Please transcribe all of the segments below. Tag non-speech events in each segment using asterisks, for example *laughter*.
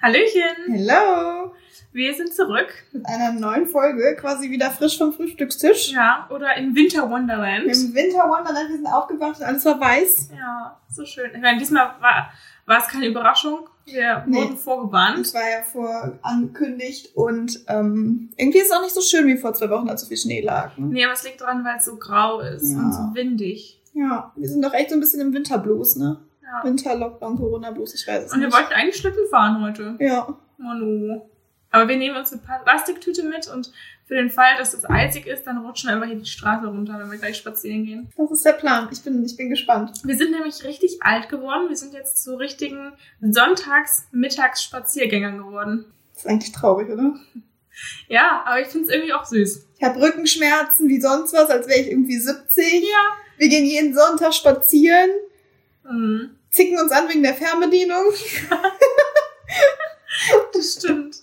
Hallöchen! Hello! Wir sind zurück. Mit einer neuen Folge, quasi wieder frisch vom Frühstückstisch. Ja, oder im Winter Wonderland. Im Winter Wonderland, wir sind aufgewacht und alles war weiß. Ja, so schön. Ich meine, diesmal war, war es keine Überraschung. Wir Nee. wurden vorgewarnt. Es war ja vorangekündigt und ähm, irgendwie ist es auch nicht so schön wie vor zwei Wochen, als so viel Schnee lag. Ne? Nee, aber es liegt daran, weil es so grau ist Ja. und so windig. Ja, wir sind doch echt so ein bisschen im Winterblues, ne? Ja. Winter-Lockdown, Corona-Blues, ich weiß es Und wir nicht. wollten eigentlich Schlitten fahren heute. ja, Manu. Aber wir nehmen uns eine Plastiktüte mit und für den Fall, dass es eisig ist, dann rutschen wir einfach hier die Straße runter, wenn wir gleich spazieren gehen. das ist der Plan. Ich bin, ich bin gespannt. Wir sind nämlich richtig alt geworden. Wir sind jetzt zu richtigen Sonntags-Mittags-Spaziergängern geworden. Das ist eigentlich traurig, oder? Ja, aber ich finde es irgendwie auch süß. Ich habe Rückenschmerzen wie sonst was, als wäre ich irgendwie 70. Ja. Wir gehen jeden Sonntag spazieren, Mhm. Zicken uns an wegen der Fernbedienung. *laughs* Das stimmt.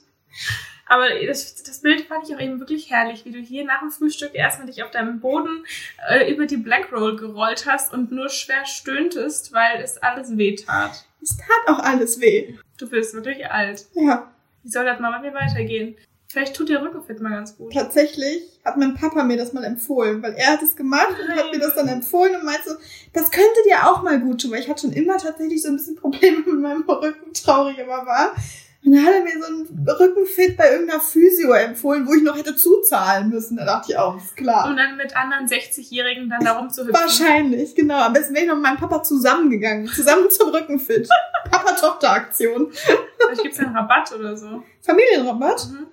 Aber das, das Bild fand ich auch eben wirklich herrlich, wie du hier nach dem Frühstück erstmal dich auf deinem Boden äh, über die Black Roll gerollt hast und nur schwer stöhntest, weil es alles weh tat. Es tat auch alles weh. Du bist wirklich alt. Ja, Wie soll das mal bei mir weitergehen? Vielleicht tut der Rückenfit mal ganz gut. tatsächlich hat mein Papa mir das mal empfohlen, weil er hat es gemacht und hat Nein. mir das dann empfohlen und meinte so, das könnte dir auch mal gut tun, weil ich hatte schon immer tatsächlich so ein bisschen Probleme mit meinem Rücken, traurig aber war. Und dann hat er mir so einen Rückenfit bei irgendeiner Physio empfohlen, wo ich noch hätte zuzahlen müssen. Da dachte ich auch, ist klar. Und dann mit anderen 60-Jährigen dann da *laughs* rumzuhüpfen. Wahrscheinlich, genau. Am besten wäre ich noch mit meinem Papa zusammengegangen. Zusammen zum Rückenfit. *laughs* Papa-Tochter-Aktion. Vielleicht gibt's einen Rabatt oder so. Familienrabatt? Mhm.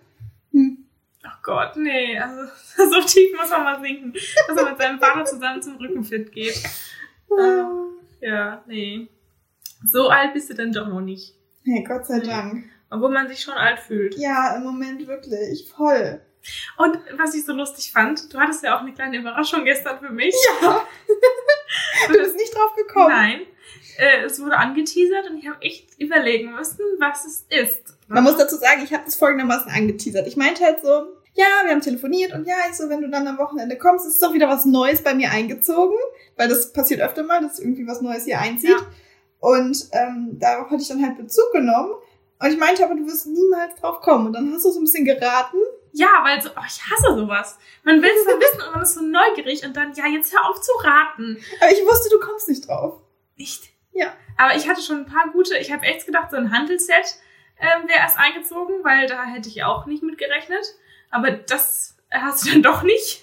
Gott, nee. Also *laughs* so tief muss man mal sinken, dass er mit seinem Vater zusammen zum Rückenfit geht. Ähm, ja, nee. So alt bist du denn doch noch nicht. Hey, Gott sei Nee. Dank. Obwohl man sich schon alt fühlt. Ja, im Moment wirklich. Voll. Und was ich so lustig fand, du hattest ja auch eine kleine Überraschung gestern für mich. Ja. *laughs* Du bist nicht drauf gekommen. Nein. Äh, es wurde angeteasert und ich habe echt überlegen müssen, was es ist. Man muss dazu sagen, ich habe das folgendermaßen angeteasert. Ich meinte halt so, ja, wir haben telefoniert und ja, ich so, wenn du dann am Wochenende kommst, ist doch wieder was Neues bei mir eingezogen, weil das passiert öfter mal, dass irgendwie was Neues hier einzieht. Ja. Und ähm, darauf hatte ich dann halt Bezug genommen. Und ich meinte aber, du wirst niemals drauf kommen. Und dann hast du so ein bisschen geraten. Ja, weil so, oh, ich hasse sowas. Man will es *laughs* dann wissen und man ist so neugierig und dann, ja, jetzt hör auf zu raten. Aber ich wusste, du kommst nicht drauf. Nicht? Ja. Aber ich hatte schon ein paar gute, ich habe echt gedacht, so ein Handelsset ähm, wäre erst eingezogen, weil da hätte ich auch nicht mit gerechnet. Aber das hast du dann doch nicht.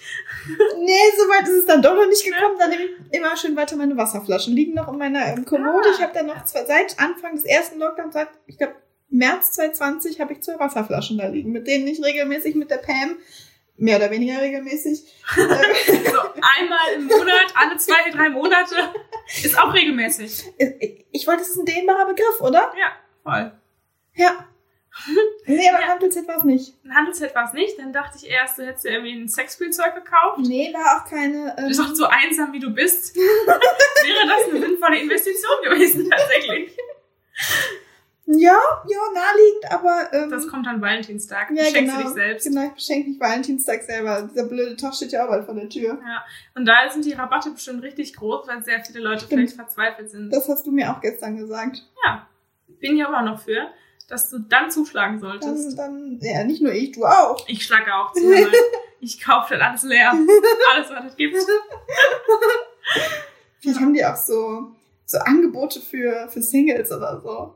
Nee, so weit ist es dann doch noch nicht gekommen. Dann nehme ich immer schön weiter meine Wasserflaschen. Liegen noch in meiner ähm, Kommode. Ah. Ich habe dann noch zwei, seit Anfang des ersten Lockdowns, seit, ich glaube, März 2020 habe ich zwei Wasserflaschen da liegen, mit denen ich regelmäßig mit der Pam, mehr oder weniger regelmäßig, *laughs* äh, So einmal im Monat, alle zwei, drei Monate. Ist auch regelmäßig. ich, ich wollte, es ist ein dehnbarer Begriff, oder? Ja, voll. Ja. Nee, aber Ja. Handelsset war es nicht. Ein Handelsset war es nicht. Dann dachte ich erst, du hättest dir irgendwie ein Sexspielzeug gekauft. Nee, war auch keine. Du Ähm, bist auch so einsam, wie du bist. *laughs* Wäre das eine sinnvolle Investition gewesen, tatsächlich. ja, ja, naheliegend, aber. Ähm, Das kommt dann Valentinstag. ja, Schenkst genau. du dich selbst. Genau, ich beschenke mich Valentinstag selber. Dieser blöde Tag steht ja auch bald vor der Tür. Ja. Und da sind die Rabatte bestimmt richtig groß, weil sehr viele Leute Stimmt. vielleicht verzweifelt sind. Das hast du mir auch gestern gesagt. Ja. Bin ja aber noch für, dass du dann zuschlagen solltest. Dann, dann, ja, nicht nur ich, du auch. Ich schlage auch zu. *laughs* Ich kaufe dann alles leer. *laughs* Alles, was es gibt. *laughs* Vielleicht haben die auch so, so Angebote für, für Singles oder so.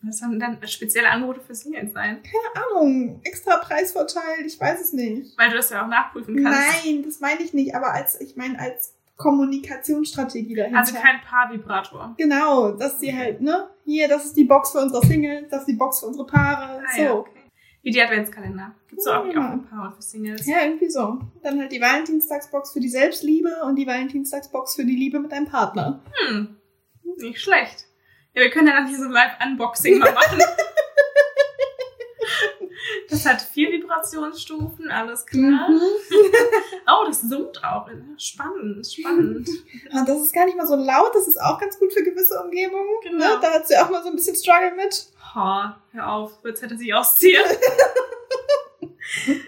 Was sollen dann spezielle Angebote für Singles sein? Keine Ahnung, extra Preisvorteil, ich weiß es nicht. Weil du das ja auch nachprüfen kannst. Nein, das meine ich nicht, aber als, ich meine, als Kommunikationsstrategie dahinter. Also kein Paarvibrator. Genau, dass die halt, ne? Hier, das ist die Box für unsere Singles, das ist die Box für unsere Paare. Ah, so. ja, okay. Wie die Adventskalender. Gibt's Ja, auch, auch genau. ein Paar für Singles. Ja, irgendwie so. Dann halt die Valentinstagsbox für die Selbstliebe und die Valentinstagsbox für die Liebe mit deinem Partner. Hm, nicht schlecht. Ja, wir können ja dann hier so ein Live-Unboxing mal machen. *laughs* Das hat vier Vibrationsstufen, alles klar. Mhm. *laughs* Oh, das summt auch. Spannend, spannend. *laughs* Und das ist gar nicht mal so laut, das ist auch ganz gut für gewisse Umgebungen. Genau. Ne? Da hat sie auch mal so ein bisschen Struggle mit. Ha, hör auf, jetzt hätte sich ausziehen. *laughs*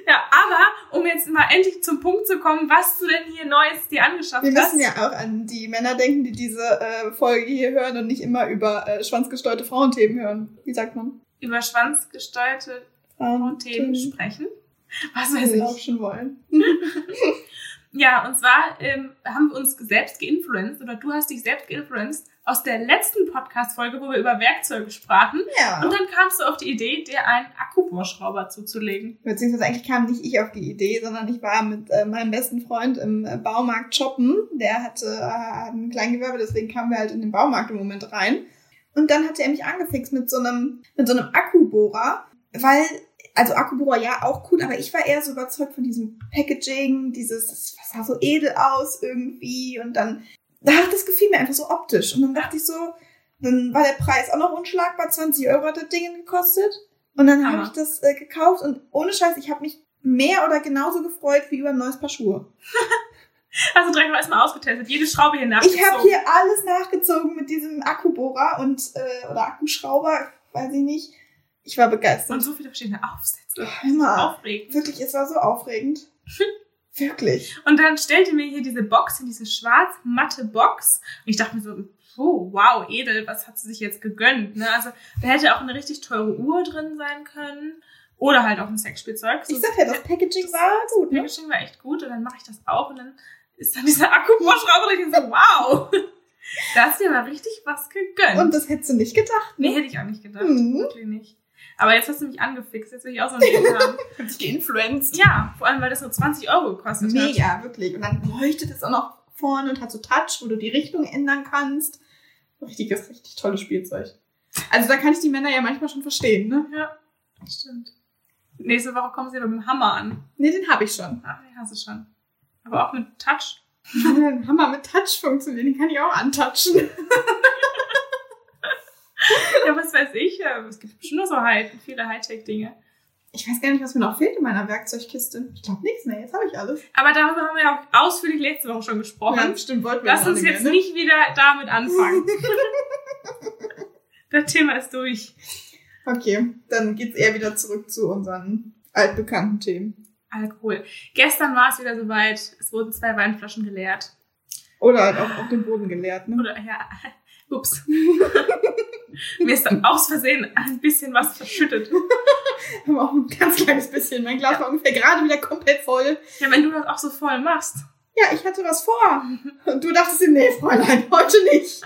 ja, aber um jetzt mal endlich zum Punkt zu kommen, was du denn hier Neues dir angeschafft Wir hast. müssen ja auch an die Männer denken, die diese äh, Folge hier hören und nicht immer über äh, schwanzgesteuerte Frauenthemen hören. Wie sagt man? über schwanzgesteuerte Frauenthemen sprechen. Was weiß wir ich. auch schon wollen. *laughs* Ja, und zwar ähm, haben wir uns selbst geinfluenced oder du hast dich selbst geinfluenced aus der letzten Podcast-Folge, wo wir über Werkzeuge sprachen. Ja. Und dann kamst du auf die Idee, dir einen Akkubohrschrauber zuzulegen. Beziehungsweise eigentlich kam nicht ich auf die Idee, sondern ich war mit äh, meinem besten Freund im äh, Baumarkt shoppen. Der hatte äh, ein Kleingewerbe, deswegen kamen wir halt in den Baumarkt im Moment rein. Und dann hatte er mich angefixt mit so einem, mit so einem Akkubohrer, weil, also Akkubohrer ja auch cool, aber ich war eher so überzeugt von diesem Packaging, dieses, das sah so edel aus irgendwie und dann, ach, das gefiel mir einfach so optisch. Und dann dachte ich so, dann war der Preis auch noch unschlagbar, 20 Euro hat das Ding gekostet. Und dann habe ich das äh, gekauft und ohne Scheiß, ich habe mich mehr oder genauso gefreut wie über ein neues Paar Schuhe. *laughs* Also direkt mal erstmal ausgetestet, jede Schraube hier Ich nachgezogen. habe hier alles nachgezogen mit diesem Akkubohrer und äh, oder Akkuschrauber, weiß ich nicht. Ich war und begeistert. so viele verschiedene Aufsätze. Immer. Aufregend. Wirklich, es war so aufregend. *laughs* Wirklich. Und dann stellte mir hier diese Box in diese schwarz-matte Box. Und ich dachte mir so, oh, wow, edel, was hat sie sich jetzt gegönnt? Ne? Also da hätte auch eine richtig teure Uhr drin sein können. Oder halt auch ein Sexspielzeug. Ich sag ja, das Packaging war gut, ne? Packaging war echt gut und dann mache ich das auf und dann ist dann dieser Akkubohrschrauber *laughs* und ich so, wow, da hast du dir mal richtig was gegönnt. Und das hättest du nicht gedacht, nee, ne? hätte ich auch nicht gedacht. Mhm. Wirklich nicht. Aber jetzt hast du mich angefixt, jetzt will ich auch so ein Ding haben. *laughs* Hat sich geinfluenced. Ja, vor allem, weil das nur 20 Euro gekostet hat. Mega, wirklich. Und dann leuchtet es auch noch vorne und hat so Touch, wo du die Richtung ändern kannst. Richtiges, richtig tolles Spielzeug. Also da kann ich die Männer ja manchmal schon verstehen, ne? Ja, stimmt. Nächste Woche kommen sie mit dem Hammer an. Ne, den habe ich schon. Ach, den hast du schon. Aber auch mit Touch. Ein *laughs* Hammer mit Touch funktioniert, den kann ich auch antatschen. *laughs* Ja, was weiß ich. ja, Es gibt bestimmt noch so High, viele Hightech-Dinge. Ich weiß gar nicht, was mir noch fehlt in meiner Werkzeugkiste. Ich glaube nichts mehr, jetzt habe ich alles. Aber darüber haben wir ja auch ausführlich letzte Woche schon gesprochen. stimmt, wollten wir Lass uns jetzt mehr, ne? nicht wieder damit anfangen. *laughs* das Thema ist durch. Okay, dann geht's eher wieder zurück zu unseren altbekannten Themen. Alkohol. Gestern war es wieder soweit. Es wurden zwei Weinflaschen geleert. Oder halt auch auf den Boden geleert, ne? Oder, ja, ups. *laughs* Mir ist dann aus Versehen ein bisschen was verschüttet. *laughs* Haben auch ein ganz kleines bisschen. Mein Glas war ungefähr gerade wieder komplett voll. Ja, wenn du das auch so voll machst. Ja, ich hatte was vor. Und du dachtest dir, nee, Fräulein, *laughs* heute nicht.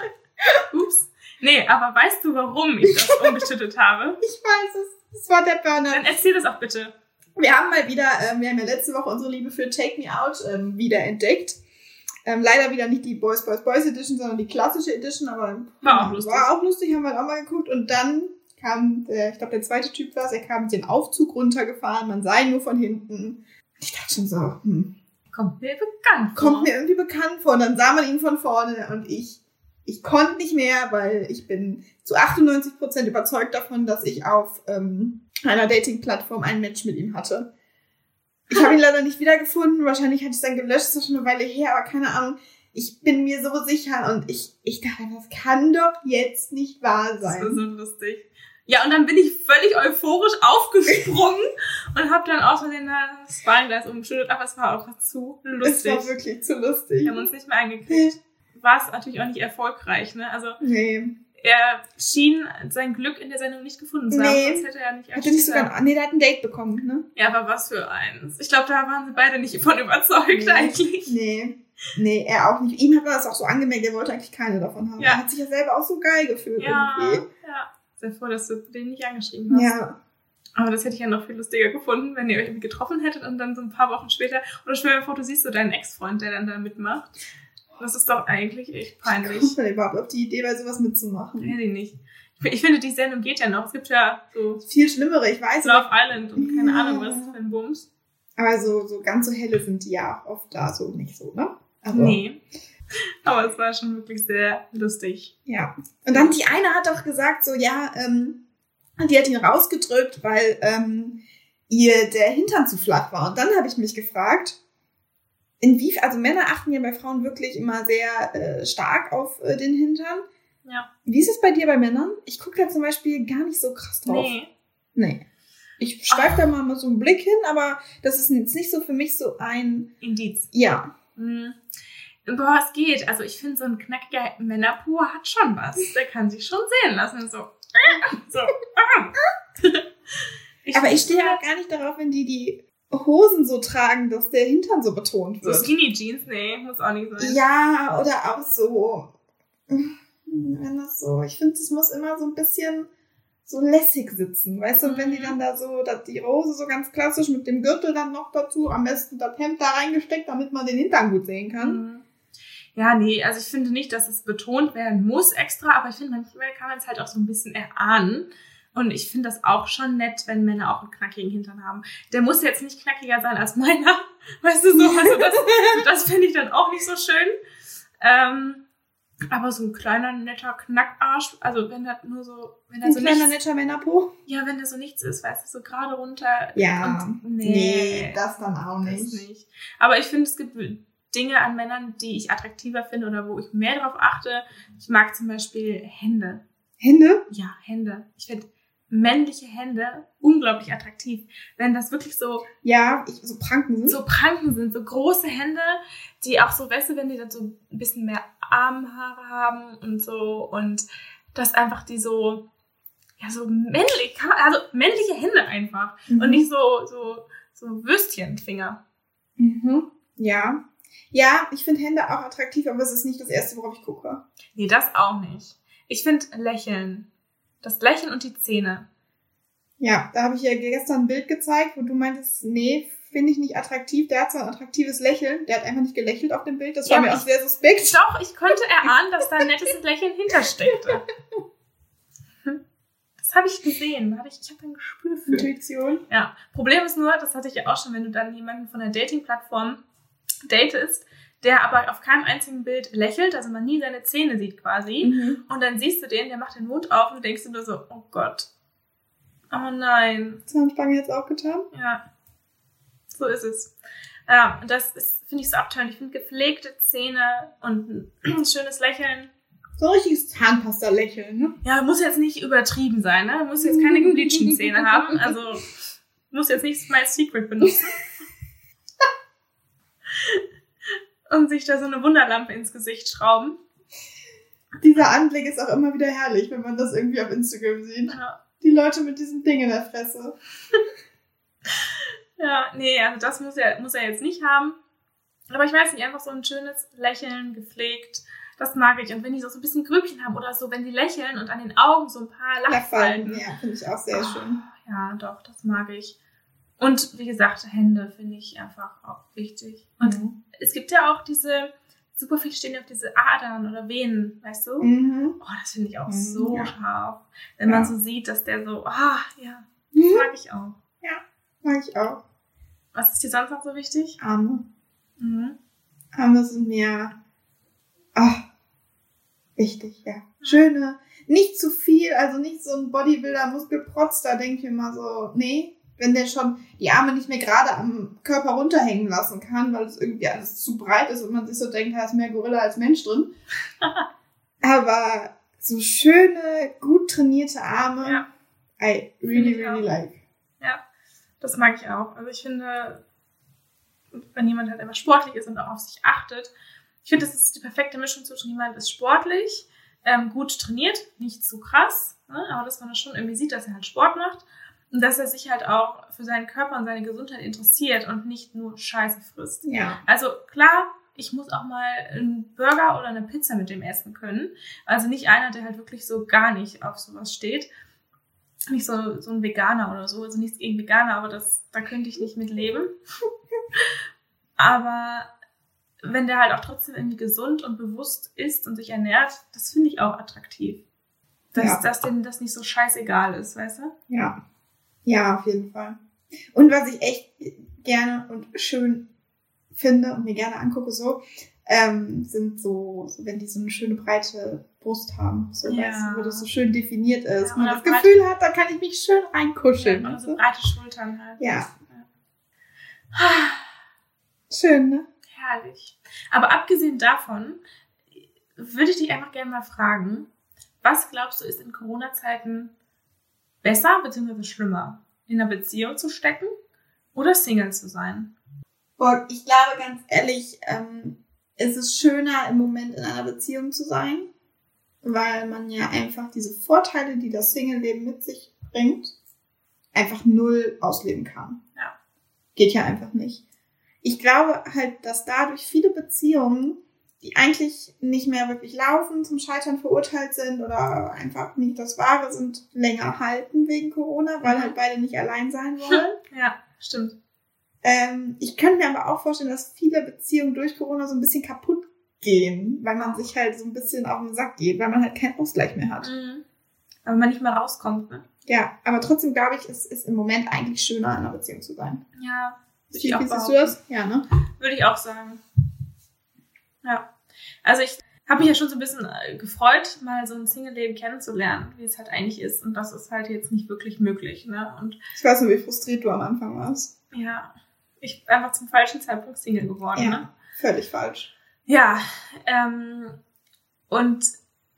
Ups. Nee, aber weißt du, warum ich das umgeschüttet habe? Ich weiß es. Es war der Burner. Dann erzähl das auch bitte. Wir haben mal wieder, ähm, wir haben ja letzte Woche unsere Liebe für Take Me Out ähm, wieder entdeckt. Ähm, leider wieder nicht die Boys, Boys, Boys Edition, sondern die klassische Edition, aber War auch lustig. war auch lustig, haben wir halt auch mal geguckt. Und dann kam, der, ich glaube, der zweite Typ war es, er kam mit dem Aufzug runtergefahren, man sah ihn nur von hinten. Ich dachte schon so, hm, Kommt mir bekannt vor. kommt mir irgendwie bekannt vor. Und dann sah man ihn von vorne und ich, ich konnte nicht mehr, weil ich bin zu 98% überzeugt davon, dass ich auf ähm, einer Dating-Plattform ein Match mit ihm hatte. Ich habe ihn leider nicht wiedergefunden. Wahrscheinlich hatte ich es dann gelöscht, das ist schon eine Weile her, aber keine Ahnung. Ich bin mir so sicher und ich, ich dachte, das kann doch jetzt nicht wahr Das war sein. so lustig. Ja, und dann bin ich völlig euphorisch aufgesprungen *laughs* und habe dann aus Versehen das Weinglas umgeschüttet, aber es war auch zu Es lustig. war wirklich zu lustig. Wir haben uns nicht mehr eingekriegt. War es natürlich auch nicht erfolgreich, ne? Also Nee. Er schien sein Glück in der Sendung nicht gefunden zu haben, Nee. sonst hätte er nicht Hatte nicht sogar, nee, der hat ein Date bekommen, ne? Ja, aber was für eins. Ich glaube, da waren sie beide nicht von überzeugt Nee. eigentlich. Nee. Nee, er auch nicht. Ihm hat man das auch so angemerkt, er wollte eigentlich keine davon haben. Ja. Er hat sich ja selber auch so geil gefühlt Ja, irgendwie. ja. Sehr froh, dass du den nicht angeschrieben hast. Ja. Aber das hätte ich ja noch viel lustiger gefunden, wenn ihr euch irgendwie getroffen hättet und dann so ein paar Wochen später, oder dir vor, du siehst so deinen Ex-Freund, der dann da mitmacht. Das ist doch eigentlich echt peinlich. Kommt man überhaupt auf die Idee, bei sowas mitzumachen? Hätte ich nicht. Ich, ich finde, die Sendung geht ja noch. Es gibt ja so Viel schlimmere, ich weiß. Love Island und keine Ja. Ahnung was für ein Bums. Aber so, so ganz so helle sind die ja auch oft da so nicht so, ne? Also, Nee. Aber es war schon wirklich sehr lustig. Ja. Und dann die eine hat doch gesagt, so, ja, ähm, die hat ihn rausgedrückt, weil ähm, ihr der Hintern zu flach war. Und dann habe ich mich gefragt, inwiefern, also Männer achten ja bei Frauen wirklich immer sehr äh, stark auf äh, den Hintern. Ja. Wie ist es bei dir bei Männern? Ich gucke da zum Beispiel gar nicht so krass drauf. Nee. Nee. Ich schweife da mal so einen Blick hin, aber das ist jetzt nicht so für mich so ein, Indiz. ja, Hm. Boah, es geht. Also ich finde, so ein knackiger Männerpo hat schon was. Der kann sich schon sehen lassen. So, *laughs* so. *laughs* Ah. *laughs* Aber ich stehe auch gar nicht darauf, wenn die die Hosen so tragen, dass der Hintern so betont So wird. Skinny Jeans, nee, muss auch nicht sein. Ja, oder auch so, wenn das so, ich finde, es muss immer so ein bisschen so lässig sitzen, weißt du, und wenn die Mhm. dann da so, dass die Hose so ganz klassisch mit dem Gürtel dann noch dazu, am besten das Hemd da reingesteckt, damit man den Hintern gut sehen kann. Mhm. Ja, nee, also ich finde nicht, dass es betont werden muss extra, aber ich finde, manchmal kann man es halt auch so ein bisschen erahnen. Und ich finde das auch schon nett, wenn Männer auch einen knackigen Hintern haben. Der muss jetzt nicht knackiger sein als meiner. *laughs* Weißt du so? Also das, *laughs* das finde ich dann auch nicht so schön. Ähm, aber so ein kleiner, netter Knackarsch, also wenn das nur so, wenn Ein so kleiner nichts, netter Männerpo? ja, wenn da so nichts ist, weißt du, so gerade runter. Ja, und, nee, nee, das dann auch nicht. nicht. Aber ich finde, es gibt Dinge an Männern, die ich attraktiver finde oder wo ich mehr drauf achte. Ich mag zum Beispiel Hände. Hände? Ja, Hände. Ich finde männliche Hände unglaublich attraktiv. Wenn das wirklich so, Ja, ich, so Pranken sind. so Pranken sind, so große Hände, die auch so, weißt du, wenn die dann so ein bisschen mehr Armhaare haben und so und das einfach die so, ja, so männlich, also männliche Hände einfach Mhm. und nicht so, so, so Würstchenfinger. Mhm. Ja. Ja, ich finde Hände auch attraktiv, aber es ist nicht das erste, worauf ich gucke. Nee, das auch nicht. Ich finde Lächeln. Das Lächeln und die Zähne. Ja, da habe ich ja gestern ein Bild gezeigt, wo du meintest, nee, finde ich nicht attraktiv. Der hat zwar ein attraktives Lächeln, der hat einfach nicht gelächelt auf dem Bild. Das war Ja, mir auch sehr suspekt. Doch, ich konnte erahnen, dass da ein nettes *laughs* Lächeln hintersteckte. Das habe ich gesehen. Ich ich habe ein Gespür für. Intuition. Ja. Problem ist nur, das hatte ich ja auch schon, wenn du dann jemanden von der Dating-Plattform datest, der aber auf keinem einzigen Bild lächelt, also man nie seine Zähne sieht quasi. Mhm. Und dann siehst du den, der macht den Mund auf und du denkst dir nur so, oh Gott. Oh nein. Zahnspange jetzt auch getan. Ja, so ist es. Ja, und das ist, finde ich so abtörend. Ich finde gepflegte Zähne und ein *clears throat* schönes Lächeln. So ein richtiges Zahnpasta-Lächeln, ne? Ja, muss jetzt nicht übertrieben sein, ne? Muss jetzt keine *laughs* gebleachten Zähne haben. Also muss jetzt nicht Smile Secret benutzen. *laughs* und sich da so eine Wunderlampe ins Gesicht schrauben. Dieser Anblick ist auch immer wieder herrlich, wenn man das irgendwie auf Instagram sieht. Ja. Die Leute mit diesem Ding in der Fresse. *laughs* Ja, nee, also das muss er, muss er jetzt nicht haben. Aber ich weiß nicht, einfach so ein schönes Lächeln, gepflegt, das mag ich. Und wenn die so ein bisschen Grübchen haben oder so, wenn die lächeln und an den Augen so ein paar Lachfalten, Lachfalten. ja, finde ich auch sehr Oh, schön. Ja, doch, das mag ich. Und wie gesagt, Hände finde ich einfach auch wichtig. Und Mhm. Es gibt ja auch diese, super viel stehen ja auf diese Adern oder Venen, weißt du? Mhm. Oh, das finde ich auch Mhm, so ja. scharf. Wenn man Ja. so sieht, dass der so, ah, ja, das Mhm. mag ich auch. Mag ich auch. Was ist dir sonst noch so wichtig? Arme. Mhm. Arme sind mir ah, wichtig, ja. Schöne, nicht zu viel, also nicht so ein Bodybuilder-Muskelprotz, da denke ich immer so, nee, wenn der schon die Arme nicht mehr gerade am Körper runterhängen lassen kann, weil es irgendwie alles zu breit ist und man sich so denkt, da ist mehr Gorilla als Mensch drin. *laughs* Aber so schöne, gut trainierte Arme, Ja. I really, really auch. like. Das mag ich auch. Also ich finde, wenn jemand halt einfach sportlich ist und auch auf sich achtet, ich finde, das ist die perfekte Mischung zwischen jemand ist sportlich, ähm, gut trainiert, nicht zu krass, ne? aber dass man das schon irgendwie sieht, dass er halt Sport macht und dass er sich halt auch für seinen Körper und seine Gesundheit interessiert und nicht nur Scheiße frisst. Ja. Also klar, ich muss auch mal einen Burger oder eine Pizza mit dem essen können. Also nicht einer, der halt wirklich so gar nicht auf sowas steht. Nicht so, so ein Veganer oder so. Also nichts gegen Veganer, aber das, da könnte ich nicht mit leben. *laughs* aber wenn der halt auch trotzdem irgendwie gesund und bewusst ist und sich ernährt, das finde ich auch attraktiv. Dass, Ja. dass denen das nicht so scheißegal ist, weißt du? Ja. Ja, auf jeden Fall. Und was ich echt gerne und schön finde und mir gerne angucke, so, ähm, sind so, so, wenn die so eine schöne breite Brust haben. So, Ja. weißt wo das so schön definiert ist. Ja, Wo man das Gefühl hat, da kann ich mich schön reinkuscheln. Ja, weißt so breite Schultern halt. Ja. Schön, ne? Herrlich. Aber abgesehen davon würde ich dich einfach gerne mal fragen, was glaubst du ist in Corona-Zeiten besser bzw. schlimmer? In einer Beziehung zu stecken oder Single zu sein? Boah, ich glaube ganz ehrlich, ähm, es ist schöner im Moment in einer Beziehung zu sein. weil man ja einfach diese Vorteile, die das Single-Leben mit sich bringt, einfach null ausleben kann. Ja. Geht ja einfach nicht. Ich glaube halt, dass dadurch viele Beziehungen, die eigentlich nicht mehr wirklich laufen, zum Scheitern verurteilt sind oder einfach nicht das Wahre sind, länger halten wegen Corona, weil Mhm. halt beide nicht allein sein wollen. *laughs* Ja, stimmt. Ähm, ich könnte mir aber auch vorstellen, dass viele Beziehungen durch Corona so ein bisschen kaputt gehen, weil man sich halt so ein bisschen auf den Sack geht, weil man halt keinen Ausgleich mehr hat. Mhm. Aber man nicht mehr rauskommt, ne? Ja, aber trotzdem glaube ich, es ist im Moment eigentlich schöner, in einer Beziehung zu sein. Ja, würde ich auch das? Ja, ne? Würde ich auch sagen. Ja. Also ich habe mich ja schon so ein bisschen äh, gefreut, mal so ein Single-Leben kennenzulernen, wie es halt eigentlich ist. Und das ist halt jetzt nicht wirklich möglich, ne? Und Ich weiß nur, wie frustriert du am Anfang warst. ja, ich bin einfach zum falschen Zeitpunkt Single geworden, Ja. ne? Völlig falsch. Ja, ähm, und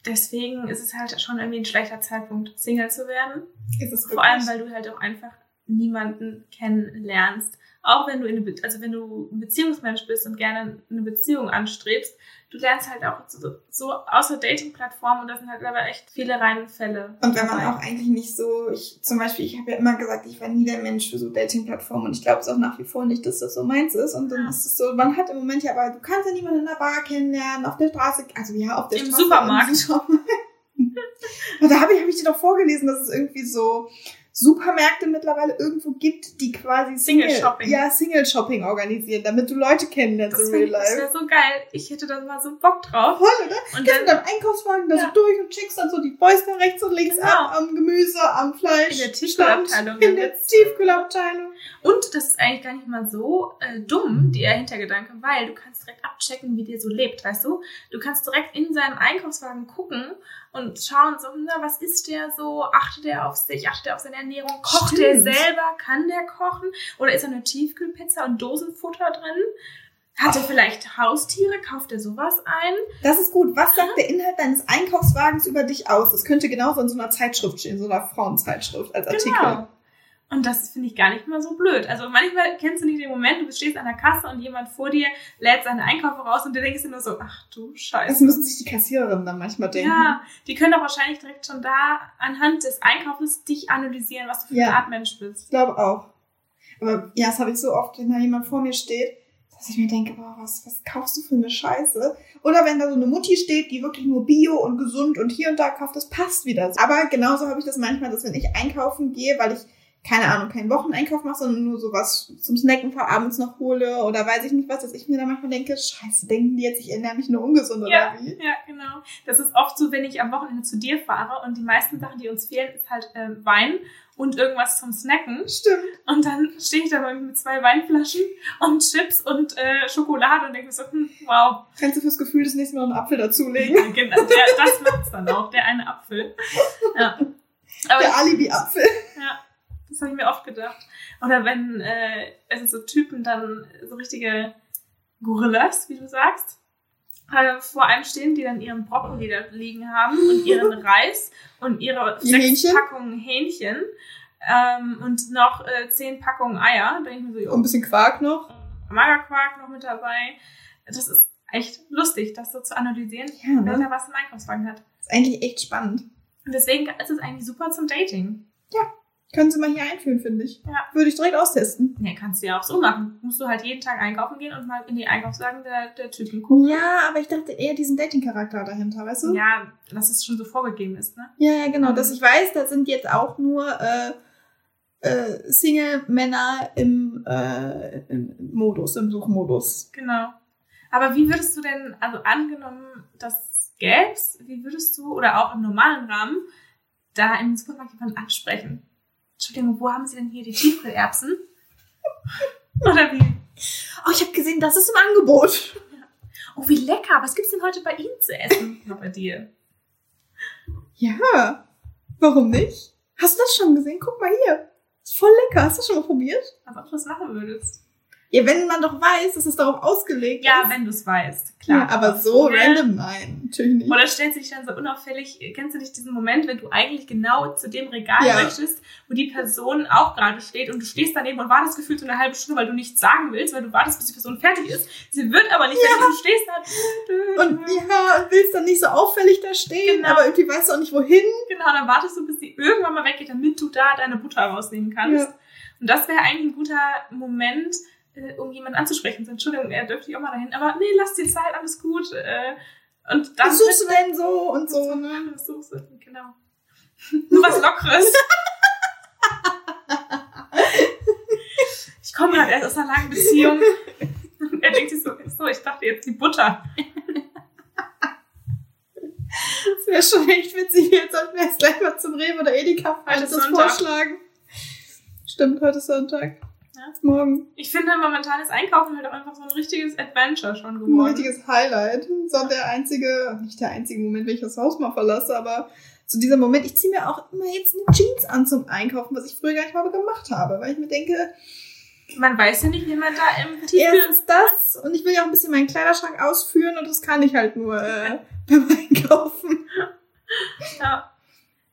deswegen ist es halt schon irgendwie ein schlechter Zeitpunkt, Single zu werden. Ist es Vor allem, weil du halt auch einfach niemanden kennenlernst. Auch wenn du in eine also wenn du ein Beziehungsmensch bist und gerne eine Beziehung anstrebst, du lernst halt auch so, so außer Dating-Plattformen und da sind halt aber echt viele Reihenfälle. Und wenn man auch eigentlich nicht so, ich zum Beispiel, ich habe ja immer gesagt, ich war nie der Mensch für so Dating-Plattformen und ich glaube es auch nach wie vor nicht, dass das so meins ist. Und dann Ja. ist es so, man hat im Moment ja, aber du kannst ja niemanden in der Bar kennenlernen, auf der Straße, also ja, auf der Im Straße. Supermarkt. im Supermarkt. *laughs* Und da habe ich, hab ich dir doch vorgelesen, dass es irgendwie so Supermärkte mittlerweile irgendwo gibt, die quasi Single-Shopping. Ja, Single-Shopping organisieren, damit du Leute kennenlernst das in wäre Real Life. wär so geil. Ich hätte da mal so Bock drauf. Voll, oder? Und Gehst dann deinem Einkaufswagen da Ja. so durch und checkst dann so die da rechts und links Genau. ab, am Gemüse, am Fleisch. In der Tiefkühlabteilung, In der jetzt. Tiefkühlabteilung. Und das ist eigentlich gar nicht mal so äh, dumm, der Hintergedanke, weil du kannst direkt abchecken, wie der so lebt, weißt du? Du kannst direkt in seinem Einkaufswagen gucken und schauen, so, na, was ist der so? Achtet er auf sich? Achtet er auf seine Ernährung? Kocht der Stimmt. selber? Kann der kochen? Oder ist da eine Tiefkühlpizza und Dosenfutter drin? Hat er vielleicht Haustiere? Kauft er sowas ein? Das ist gut. Was sagt der Inhalt deines Einkaufswagens über dich aus? Das könnte genauso in so einer Zeitschrift stehen, so einer Frauenzeitschrift als Artikel. Genau. Und das finde ich gar nicht mal so blöd. Also manchmal kennst du nicht den Moment, du stehst an der Kasse und jemand vor dir lädt seine Einkäufe raus und du denkst dir nur so, ach du Scheiße. Das müssen sich die Kassiererinnen dann manchmal denken. Ja, die können doch wahrscheinlich direkt schon da anhand des Einkaufes dich analysieren, was du für Ja. eine Art Mensch bist. Ich glaube auch. Aber ja, das habe ich so oft, wenn da jemand vor mir steht, dass ich mir denke, boah, was, was kaufst du für eine Scheiße? Oder wenn da so eine Mutti steht, die wirklich nur Bio und gesund und hier und da kauft, das passt wieder. Aber genauso habe ich das manchmal, dass wenn ich einkaufen gehe, weil ich, keine Ahnung, keinen Wocheneinkauf mache, sondern nur sowas zum Snacken für abends noch hole oder weiß ich nicht was, dass ich mir dann manchmal denke, scheiße, denken die jetzt, ich ernähre mich nur ungesund Ja, oder wie? ja, genau. Das ist oft so, wenn ich am Wochenende zu dir fahre und die meisten Sachen, die uns fehlen, ist halt äh, Wein und irgendwas zum Snacken. Stimmt. Und dann stehe ich da bei mir mit zwei Weinflaschen und Chips und äh, Schokolade und denke mir so, hm, wow. Kannst du fürs Gefühl das nächste Mal einen Apfel dazulegen? Ja, genau, der, das macht's dann auch, der eine Apfel. Ja. Aber Der Alibi-Apfel. Ja, das habe ich mir oft gedacht. Oder wenn äh, also so Typen dann so richtige Gorillas, wie du sagst, äh, vor einem stehen, die dann ihren Brokkoli da liegen haben und ihren *laughs* Reis und ihre Ihr sechs Hähnchen? Packungen Hähnchen ähm, und noch äh, zehn Packungen Eier. Da denke ich mir so, Und jo, ein bisschen Quark noch. Magerquark noch mit dabei. Das ist echt lustig, das so zu analysieren, Ja, wer ne? da was im Einkaufswagen hat. Ist eigentlich echt spannend. Und deswegen ist es eigentlich super zum Dating. Können Sie mal hier einführen, finde ich. Ja. Würde ich direkt austesten. Nee, kannst du ja auch so machen. Musst du halt jeden Tag einkaufen gehen und mal in die Einkaufswagen der, der Typen gucken. Ja, aber ich dachte eher diesen Dating-Charakter dahinter, weißt du? Ja, dass es schon so vorgegeben ist, ne? ja, ja, genau. Mhm. Dass ich weiß, da sind jetzt auch nur äh, äh, Single-Männer im, äh, im Modus, im Suchmodus. Genau. Aber wie würdest du denn, also angenommen, das gäb's, wie würdest du, oder auch im normalen Rahmen, da im Supermarkt jemanden ansprechen? Entschuldigung, wo haben Sie denn hier die Tiefkühlerbsen? Oder wie? Oh, ich habe gesehen, das ist im Angebot. Oh, wie lecker. Was gibt's denn heute bei Ihnen zu essen? Oder bei dir? Ja, warum nicht? Hast du das schon gesehen? Guck mal hier. Ist voll lecker. Hast du das schon mal probiert? Als ob du das machen würdest. Ja, wenn man doch weiß, dass es darauf ausgelegt Ja, ist. wenn du es weißt, klar. Ja, aber so Ne? random, nein, natürlich nicht. Oder stellt sich dann so unauffällig, kennst du nicht diesen Moment, wenn du eigentlich genau zu dem Regal Ja. möchtest, wo die Person auch gerade steht und du stehst daneben und wartest gefühlt so eine halbe Stunde, weil du nichts sagen willst, weil du wartest, bis die Person fertig ist. Sie wird aber nicht fertig und du stehst da. Und ja, willst dann nicht so auffällig da stehen, Genau. aber irgendwie weißt du auch nicht wohin. Genau, dann wartest du, bis die irgendwann mal weggeht, damit du da deine Butter rausnehmen kannst. Ja. Und das wäre eigentlich ein guter Moment, äh, um jemanden anzusprechen. So, Entschuldigung, er dürfte ich auch mal dahin. Aber nee, lass dir Zeit, alles gut. Äh, und dann Was suchst du denn so und so, ne? Was suchst du? Genau. *laughs* Nur was Lockeres. ich komme gerade erst aus einer langen Beziehung. Und *laughs* er denkt sich so, so, ich dachte jetzt die Butter. Das wäre schon echt witzig. Jetzt sollten wir jetzt gleich mal zum Rewe oder Edeka fahren das Sonntag. vorschlagen. Stimmt, heute ist Sonntag. Ja. Morgen. Ich finde, momentan ist Einkaufen halt auch einfach so ein richtiges Adventure schon Ein geworden. richtiges Highlight. So der einzige, nicht der einzige Moment, wenn ich das Haus mal verlasse, aber so dieser Moment, ich ziehe mir auch immer jetzt eine Jeans an zum Einkaufen, was ich früher gar nicht mal gemacht habe, weil ich mir denke, Man weiß ja nicht, wie man da im Tiefkühl... erstens das und ich will ja auch ein bisschen meinen Kleiderschrank ausführen und das kann ich halt nur äh, beim Einkaufen. Ja.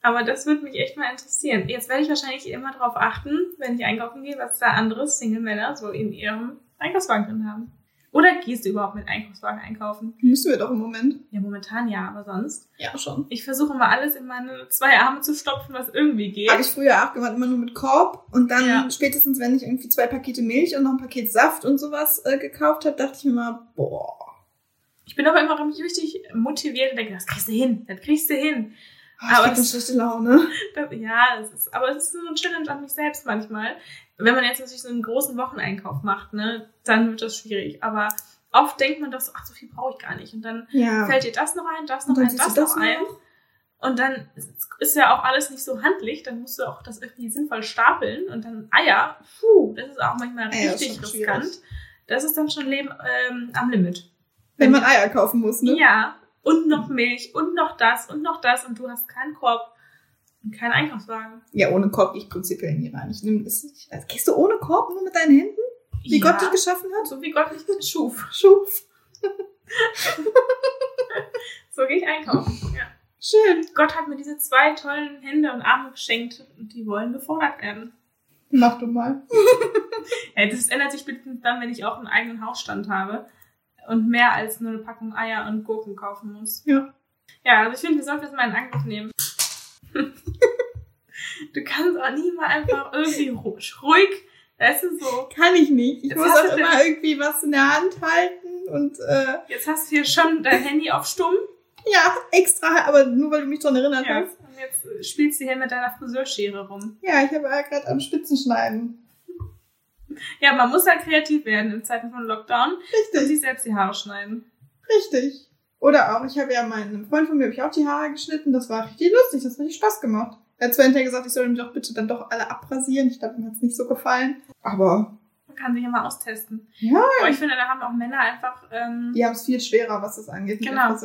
Aber das würde mich echt mal interessieren. Jetzt werde ich wahrscheinlich immer darauf achten, wenn ich einkaufen gehe, was da andere Single-Männer so in ihrem Einkaufswagen drin haben. Oder gehst du überhaupt mit Einkaufswagen einkaufen? Müssen wir doch im Moment. Ja, momentan ja, aber sonst. Ja, schon. Ich versuche mal alles in meine zwei Arme zu stopfen, was irgendwie geht. Habe ich früher auch gemacht, immer nur mit Korb. Und dann Ja. spätestens, wenn ich irgendwie zwei Pakete Milch und noch ein Paket Saft und sowas äh, gekauft habe, dachte ich mir mal, boah. Ich bin aber immer richtig motiviert und denke, das kriegst du hin, das kriegst du hin. Ah, Aber ich schlechte Laune. Das, ja, es ist, aber es ist so eine Challenge an mich selbst manchmal. Wenn man jetzt natürlich so einen großen Wocheneinkauf macht, ne, dann wird das schwierig. Aber oft denkt man doch so, ach, so viel brauche ich gar nicht. Und dann Ja. fällt dir das noch ein, das noch ein, das, das noch ein. Und dann ist- ja auch alles nicht so handlich, dann musst du auch das irgendwie sinnvoll stapeln. Und dann Eier, puh, das ist auch manchmal Eier ist richtig schon schwierig. riskant. Das ist dann schon Leben ähm, am Limit. Wenn man Eier kaufen muss, ne? Ja, und noch Milch und noch das und noch das und du hast keinen Korb und keinen Einkaufswagen. Ja, ohne Korb gehe ich prinzipiell nie rein. Ich nehm, ist nicht, also, gehst du ohne Korb nur mit deinen Händen? Wie ja, Gott dich geschaffen hat? so wie Gott mich schuf. *laughs* Schuf. *laughs* So gehe ich einkaufen. Ja. Schön. Gott hat mir diese zwei tollen Hände und Arme geschenkt und die wollen gefordert werden. Mach du mal. *laughs* Ja, das ändert sich bestimmt dann, wenn ich auch einen eigenen Hausstand habe und mehr als nur eine Packung Eier und Gurken kaufen muss. Ja. Ja, also ich finde, wir sollten das mal in Angriff nehmen. *laughs* du kannst auch nie mal einfach irgendwie ru- ruhig, weißt du, so, Kann ich nicht. Ich Jetzt muss auch immer irgendwie was in der Hand halten und äh, jetzt hast du hier schon dein Handy auf stumm. ja, extra, aber nur weil du mich dran erinnert Ja. hast. Und jetzt äh, spielst du hier mit deiner Friseurschere rum. Ja, ich habe ja gerade am Spitzenschneiden. Ja, man muss halt kreativ werden in Zeiten von Lockdown und Richtig, sich selbst die Haare schneiden. richtig. Oder auch, ich habe ja meinen Freund von mir, habe ich auch die Haare geschnitten. Das war richtig lustig, das hat richtig Spaß gemacht. Er hat zwar hinterher gesagt, ich soll ihm doch bitte dann doch alle abrasieren. Ich glaube, ihm hat es nicht so gefallen. Aber Man kann sich ja mal austesten. ja, Aber ich finde, da haben auch Männer einfach, ähm, die haben es viel schwerer, was das angeht Genau.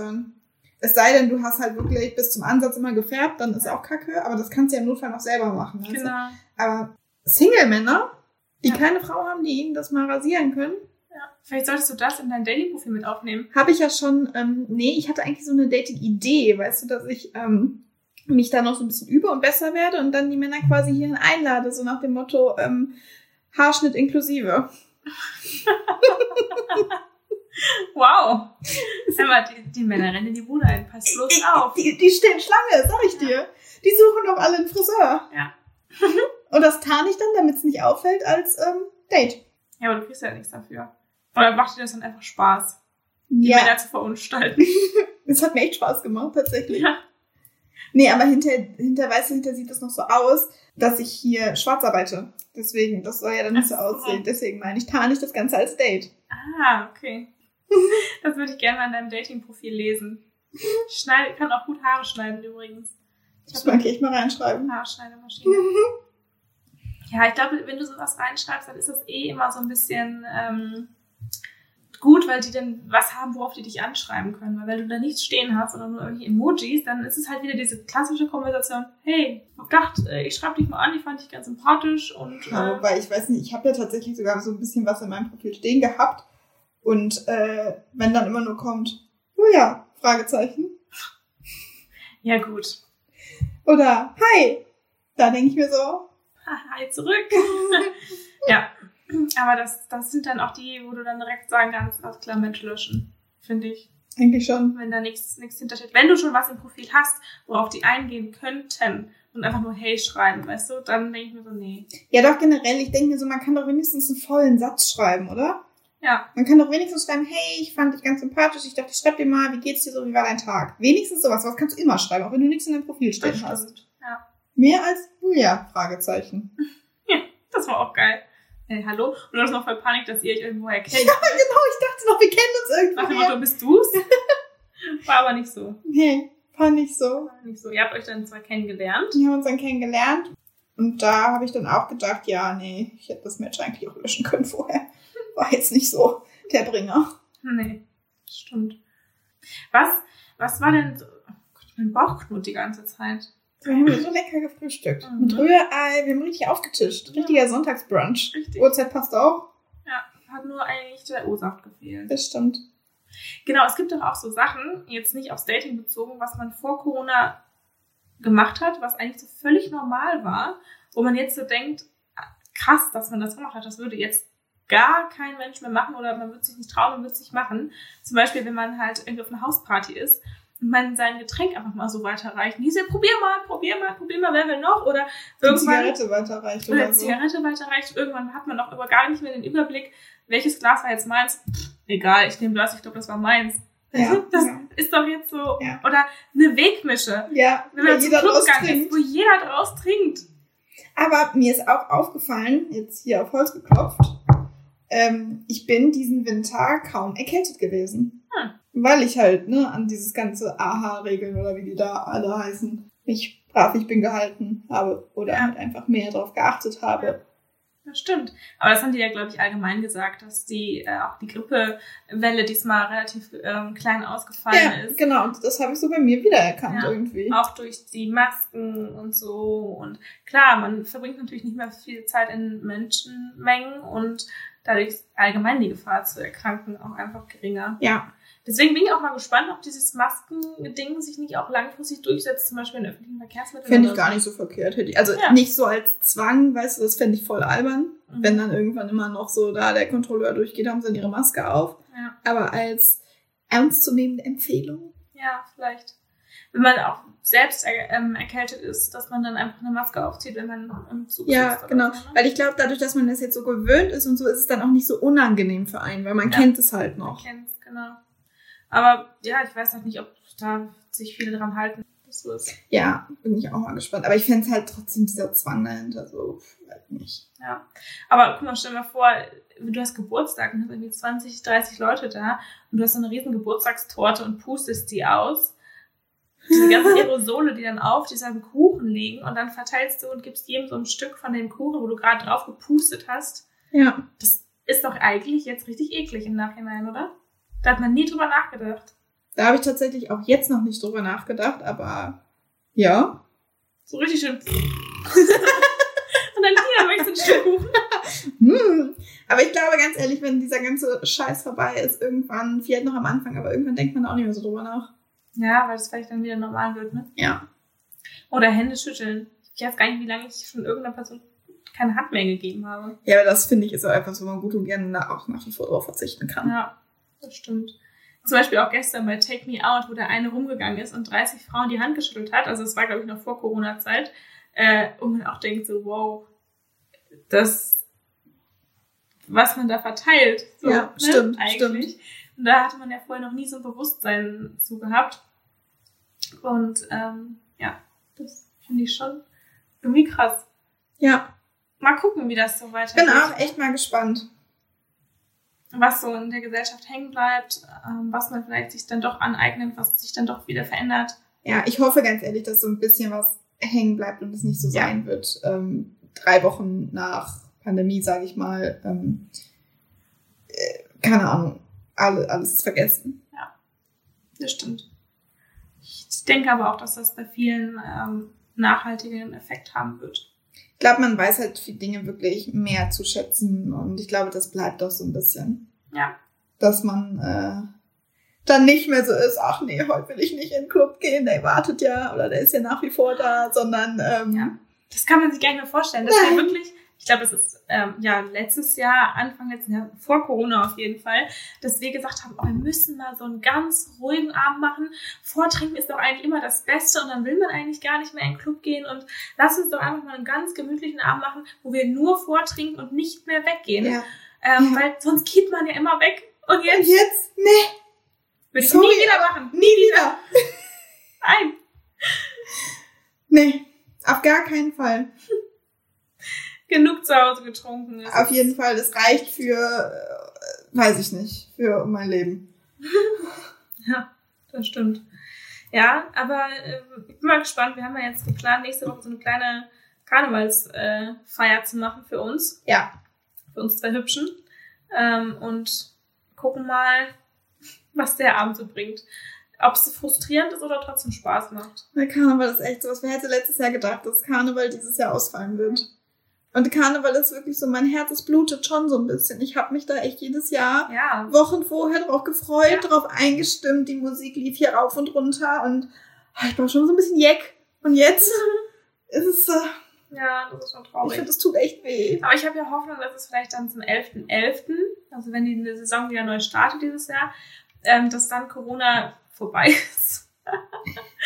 Es sei denn, du hast halt wirklich bis zum Ansatz immer gefärbt, dann ist auch kacke, aber das kannst du ja im Notfall noch selber machen. du? genau. Aber Single-Männer, die Ja. keine Frau haben, die ihnen das mal rasieren können, Ja. Vielleicht solltest du das in dein Dating-Profil mit aufnehmen. habe ich ja schon, ähm, nee, ich hatte eigentlich so eine Dating-Idee, weißt du, dass ich ähm, mich da noch so ein bisschen übe und besser werde und dann die Männer quasi hierhin einlade, so nach dem Motto ähm, Haarschnitt inklusive. *laughs* Wow. Sag mal, die, die Männer rennen in die Bude ein. Pass bloß auf. Die, die stehen Schlange, sag ich dir. Die suchen doch alle einen Friseur. Ja. *laughs* und das tarn ich dann, damit es nicht auffällt, als ähm, Date. Ja, aber du kriegst ja nichts dafür. Oder macht dir das dann einfach Spaß, die Ja, Männer zu verunstalten? es *laughs* hat mir echt Spaß gemacht, tatsächlich. Ja. Nee, aber hinter, hinter, weißt du, hinter sieht das noch so aus, dass ich hier schwarz arbeite. Deswegen, das soll ja dann nicht so aussehen. Deswegen meine ich, tarn ich das Ganze als Date. Ah, okay. *laughs* Das würde ich gerne mal in deinem Dating-Profil lesen. Ich schneide, kann auch gut Haare schneiden übrigens. Ich Das mag ich mal reinschreiben. Haarschneidemaschine. *laughs* Ja, ich glaube, wenn du sowas reinschreibst, dann ist das eh immer so ein bisschen ähm, gut, weil die dann was haben, worauf die dich anschreiben können. Weil wenn du da nichts stehen hast, sondern nur irgendwie Emojis, dann ist es halt wieder diese klassische Konversation, hey, ich hab gedacht, äh, ich schreibe dich mal an, ich fand dich ganz sympathisch und Ja, äh, wobei ich weiß nicht, ich habe ja tatsächlich sogar so ein bisschen was in meinem Profil stehen gehabt. Und äh, wenn dann immer nur kommt, oh ja, Fragezeichen. ja gut. Oder hi. Da denke ich mir so, *laughs* Hi zurück. *laughs* ja, aber das, das sind dann auch die, wo du dann direkt sagen kannst, alles klar, Mensch löschen, finde ich. eigentlich schon. Wenn da nichts nichts hintersteht. Wenn du schon was im Profil hast, worauf die eingehen könnten und einfach nur hey schreiben, weißt du, dann denke ich mir so, nee. Ja, doch generell, ich denke mir so, man kann doch wenigstens einen vollen Satz schreiben, oder? Ja, Man kann doch wenigstens schreiben, hey, ich fand dich ganz sympathisch, ich dachte, ich schreib dir mal, wie geht's dir so, wie war dein Tag? Wenigstens sowas, was kannst du immer schreiben, auch wenn du nichts in deinem Profil stehen hast. Ja, Mehr als Julia, Fragezeichen. das war auch geil. Hey, hallo? Und du hast noch voll Panik, dass ihr euch irgendwo erkennt. *laughs* Ja, genau, ich dachte noch, wir kennen uns Nach dem irgendwo. Motto, bist du's? *laughs* War aber nicht so. Nee, fand ich so. War nicht so. Ihr habt euch dann zwar kennengelernt. Wir haben uns dann kennengelernt. Und da habe ich dann auch gedacht, ja, nee, ich hätte das Match eigentlich auch löschen können vorher. War jetzt nicht so der Bringer. Nee, stimmt. Was, was war denn so? Oh Gott, mein Bauch knurrt die ganze Zeit. Wir haben so lecker gefrühstückt. Mhm. Mit Rührei, wir haben richtig aufgetischt. Richtiger Sonntagsbrunch. Richtig. Uhrzeit passt auch. Ja, hat nur eigentlich der O-Saft gefehlt. Das stimmt. Genau, es gibt doch auch so Sachen, jetzt nicht aufs Dating bezogen, was man vor Corona gemacht hat, was eigentlich so völlig normal war, wo man jetzt so denkt, ah, krass, dass man das gemacht hat, das würde jetzt gar kein Mensch mehr machen oder man würde sich nicht trauen und würde es nicht machen. Zum Beispiel, wenn man halt irgendwie auf einer Hausparty ist man sein Getränk einfach mal so weiterreicht. Und die so, probier mal, probier mal, probier mal, wer will noch? Oder Die irgendwann Zigarette weiterreicht oder oder so. Zigarette weiterreicht. Irgendwann hat man auch über gar nicht mehr den Überblick, welches Glas war jetzt meins. Pff, egal, ich nehme das, ich glaube, das war meins. Ja, *laughs* das ja. ist doch jetzt so. Ja. Oder eine Wegmische. Ja, Wenn man jeder draus gegangen ist, trinkt. wo jeder draus trinkt. Aber mir ist auch aufgefallen, jetzt hier auf Holz geklopft, ähm, ich bin diesen Winter kaum erkältet gewesen. Weil ich halt, ne, an dieses ganze AHA-Regeln oder wie die da alle heißen, mich brav, ich bin gehalten habe oder Ja. halt einfach mehr drauf geachtet habe. Das stimmt. Aber das haben die ja, glaube ich, allgemein gesagt, dass die äh, auch die Grippewelle diesmal relativ ähm, klein ausgefallen Ja, ist. genau, und das habe ich so bei mir wiedererkannt Ja. irgendwie. Auch durch die Masken und so. Und klar, man verbringt natürlich nicht mehr viel Zeit in Menschenmengen und dadurch ist allgemein die Gefahr zu erkranken auch einfach geringer. Ja, Deswegen bin ich auch mal gespannt, ob dieses Masken-Ding sich nicht auch langfristig durchsetzt, zum Beispiel in öffentlichen Verkehrsmitteln. fände ich gar so. nicht so verkehrt. Hätte ich- Also Ja. nicht so als Zwang, weißt du, das fände ich voll albern. Mhm. Wenn dann irgendwann immer noch so da der Kontrolleur durchgeht, haben sie dann ihre Maske auf. Ja. Aber als ernstzunehmende Empfehlung. Ja, vielleicht. Wenn man auch selbst ähm, erkältet ist, dass man dann einfach eine Maske aufzieht, wenn man im Zug Ja, sitzt. oder genau. So, ne? Weil ich glaube, dadurch, dass man das jetzt so gewöhnt ist und so, ist es dann auch nicht so unangenehm für einen, weil man Ja. kennt es halt Man noch. kennt's, genau. Aber ja, ich weiß halt nicht, ob da sich viele dran halten. Das so. Ja, bin ich auch mal gespannt. Aber ich fände es halt trotzdem dieser Zwang dahinter so, weiß nicht. Ja. Aber guck mal, stell dir mal vor, du hast Geburtstag und hast irgendwie 20, 30 Leute da und du hast so eine riesen Geburtstagstorte und pustest die aus. Diese ganzen *laughs* Aerosole, die dann auf diesem Kuchen liegen und dann verteilst du und gibst jedem so ein Stück von dem Kuchen, wo du gerade drauf gepustet hast. Ja. Das ist doch eigentlich jetzt richtig eklig im Nachhinein, oder? Da hat man nie drüber nachgedacht. Da habe ich tatsächlich auch jetzt noch nicht drüber nachgedacht, aber ja. So richtig schön. *laughs* und dann hier, möchtest du ein Stück Kuchen? Hm. Aber ich glaube ganz ehrlich, wenn dieser ganze Scheiß vorbei ist, irgendwann, vielleicht noch am Anfang, aber irgendwann denkt man auch nicht mehr so drüber nach. Ja, weil es vielleicht dann wieder normal wird, ne? Ja. Oder Hände schütteln. Ich weiß gar nicht, wie lange ich schon irgendeiner Person keine Hand mehr gegeben habe. Ja, aber das finde ich ist auch etwas, wo man gut und gerne auch nach wie vor drauf verzichten kann. Ja, das stimmt. Zum Beispiel auch gestern bei Take Me Out, wo der eine rumgegangen ist und 30 Frauen die Hand geschüttelt hat. Also es war, glaube ich, noch vor Corona-Zeit. Äh, und man auch denkt so, wow, das, was man da verteilt. So, ne, Ja, stimmt, eigentlich. Und da hatte man ja vorher noch nie so ein Bewusstsein zu gehabt. Und ähm, ja, das finde ich schon irgendwie krass. Ja, Mal gucken, wie das so weitergeht. bin auch echt mal gespannt. Was so in der Gesellschaft hängen bleibt, ähm, was man vielleicht sich dann doch aneignet, was sich dann doch wieder verändert. Ja, ich hoffe ganz ehrlich, dass so ein bisschen was hängen bleibt und es nicht so Ja. sein wird. Ähm, drei Wochen nach Pandemie, sage ich mal. Ähm, äh, keine Ahnung. alle, alles ist vergessen. Das stimmt. Ich denke aber auch, dass das bei vielen ähm, nachhaltigen Effekt haben wird. Ich glaube, man weiß halt viele Dinge wirklich mehr zu schätzen und ich glaube, das bleibt doch so ein bisschen. Ja. Dass man äh, dann nicht mehr so ist, ach nee, heute will ich nicht in den Club gehen, der wartet ja oder der ist ja nach wie vor da, sondern ähm, Ja. Das kann man sich gar nicht mehr vorstellen. Das Nein. wäre wirklich, ich glaube, das ist ähm, ja letztes Jahr, Anfang letzten Jahr, vor Corona auf jeden Fall, dass wir gesagt haben, oh, wir müssen mal so einen ganz ruhigen Abend machen. Vortrinken ist doch eigentlich immer das Beste und dann will man eigentlich gar nicht mehr in den Club gehen und lass uns doch einfach mal einen ganz gemütlichen Abend machen, wo wir nur vortrinken und nicht mehr weggehen. ja. Ähm, Ja. Weil sonst geht man ja immer weg. Und Und jetzt jetzt, nee, würde ich nie wieder machen. nie wieder. *laughs* Nein. Nee, auf gar keinen Fall. Genug zu Hause getrunken. Es Auf ist- jeden Fall, das reicht für, äh, weiß ich nicht, für mein Leben. *laughs* Ja, das stimmt. Ja, aber ähm, ich bin mal gespannt. Wir haben ja jetzt geplant, nächste Woche so eine kleine Karnevalsfeier äh, zu machen für uns. Ja. Für uns zwei Hübschen. Ähm, und gucken mal, was der Abend so bringt. Ob es frustrierend ist oder trotzdem Spaß macht. Weil Karneval ist echt sowas. Wer hätte letztes Jahr gedacht, dass Karneval dieses Jahr ausfallen wird? Und Karneval ist wirklich so, mein Herz, es blutet schon so ein bisschen. Ich habe mich da echt jedes Jahr Ja. Wochen vorher drauf gefreut, Ja. drauf eingestimmt. Die Musik lief hier rauf und runter und ah, ich war schon so ein bisschen jeck. Und jetzt *laughs* ist es, äh, Ja, das ist schon ich traurig. finde, es tut echt weh. Aber ich habe ja Hoffnung, dass es vielleicht dann zum 11.11., also wenn die Saison wieder neu startet dieses Jahr, ähm, dass dann Corona vorbei *laughs* ist.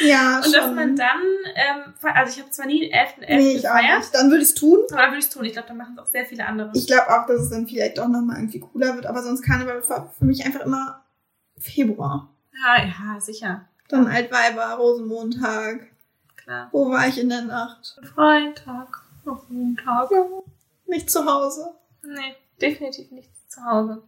Ja, Und schon. dass man dann, ähm, also ich habe zwar nie 11.11. nee, ich auch gefeiert, nicht. Dann würde ich es tun. aber dann würde ich es tun. Ich glaube, dann machen es auch sehr viele andere. Ich glaube auch, dass es dann vielleicht auch nochmal irgendwie cooler wird, aber sonst Karneval war für mich einfach immer Februar. ja, ja, sicher. Dann Altweiber, Rosenmontag. Klar. Wo war ich in der Nacht? Freitag, noch Montag. Nicht zu Hause. Nee, definitiv nicht zu Hause.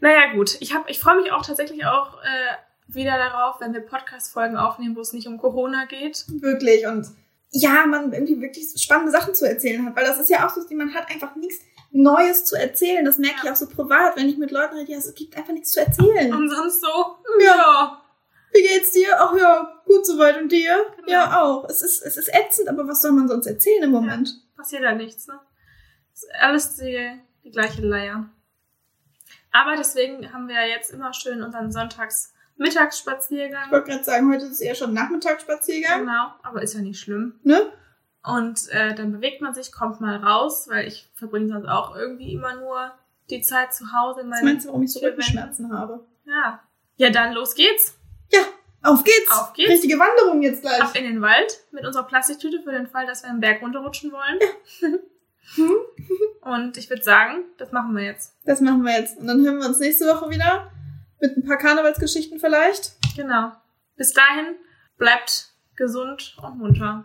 Naja, gut. Ich, hab- ich freue mich auch tatsächlich auch äh, wieder darauf, wenn wir Podcast-Folgen aufnehmen, wo es nicht um Corona geht. Wirklich. Und ja, man irgendwie wirklich spannende Sachen zu erzählen hat. Weil das ist ja auch so, man hat einfach nichts Neues zu erzählen. Das merke ich auch so privat, wenn ich mit Leuten rede. Ja, es gibt einfach nichts zu erzählen. Und sonst so, Ja. ja. Wie geht's dir? Ach ja, gut soweit. Und dir? Genau. Ja, auch. Es ist, es ist ätzend, aber was soll man sonst erzählen im Moment? passiert da nichts, ne? Ist alles die, die gleiche Leier. Aber deswegen haben wir ja jetzt immer schön unseren Sonntags Ich Mittagsspaziergang. wollte gerade sagen, heute ist eher schon Nachmittagsspaziergang. Genau, aber ist ja nicht schlimm. Ne? Und äh, dann bewegt man sich, kommt mal raus, weil ich verbringe sonst auch irgendwie immer nur die Zeit zu Hause in meinem meinst du, warum ich so. Rückenschmerzen habe? Ja. Ja, dann los geht's. Ja, auf geht's. Auf geht's. Richtige Wanderung jetzt gleich. Ab in den Wald mit unserer Plastiktüte für den Fall, dass wir einen Berg runterrutschen wollen. Hm? *laughs* Und ich würde sagen, das machen wir jetzt. Das machen wir jetzt. Und dann hören wir uns nächste Woche wieder. Mit ein paar Karnevalsgeschichten vielleicht. Genau. Bis dahin, bleibt gesund und munter.